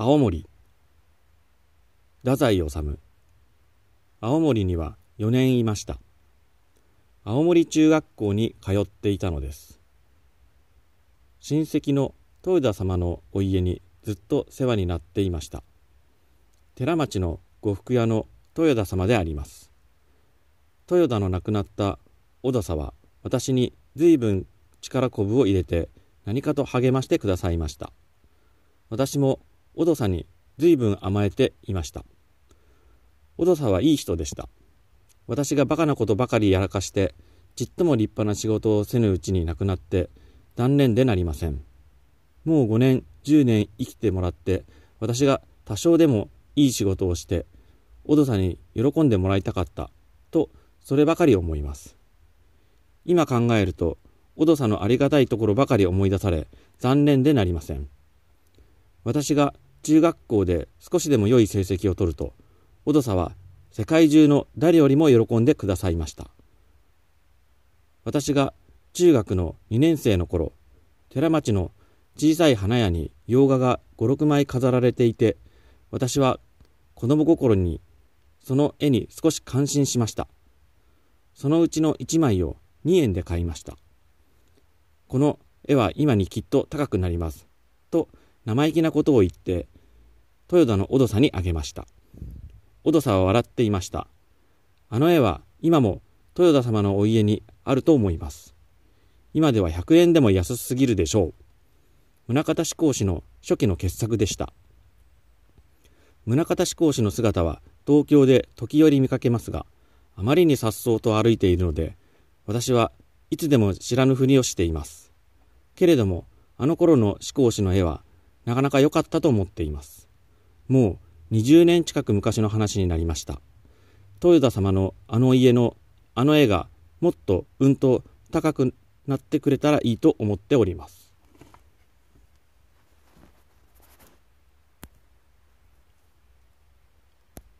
青森。太宰治。青森には4年いました。青森中学校に通っていたのです。親戚の豊田様のお家にずっと世話になっていました。寺町の呉服屋の豊田様であります。豊田の亡くなった小田は私に随分力こぶを入れて何かと励ましてくださいました。私も小田さんに随分甘えていました。小田さんはいい人でした。私がバカなことばかりやらかしてちっとも立派な仕事をせぬうちに亡くなって断念でなりません。もう5年10年生きてもらって私が多少でもいい仕事をして小戸さんに喜んでもらいたかったとそればかり思います。今考えると小戸さんのありがたいところばかり思い出され残念でなりません。私が中学校で少しでも良い成績を取ると小戸さんは世界中の誰よりも喜んでくださいました私が中学の2年生の頃寺町の小さい花屋に洋画が5、6枚飾られていて、私は子供心にその絵に少し感心しました。そのうちの1枚を2円で買いました。この絵は今にきっと高くなります。と生意気なことを言って、豊田の小戸さにあげました。小戸さは笑っていました。あの絵は今も豊田様のお家にあると思います。今では100円でも安すぎるでしょう。宗像志功氏の初期の傑作でした。宗像志功氏の姿は東京で時折見かけますが、あまりに颯爽と歩いているので、私はいつでも知らぬふりをしています。けれども、あの頃の志功氏の絵は、なかなか良かったと思っています。もう20年近く昔の話になりました。豊田様のあの家のあの絵がもっとうんと高くなってくれたらいいと思っております。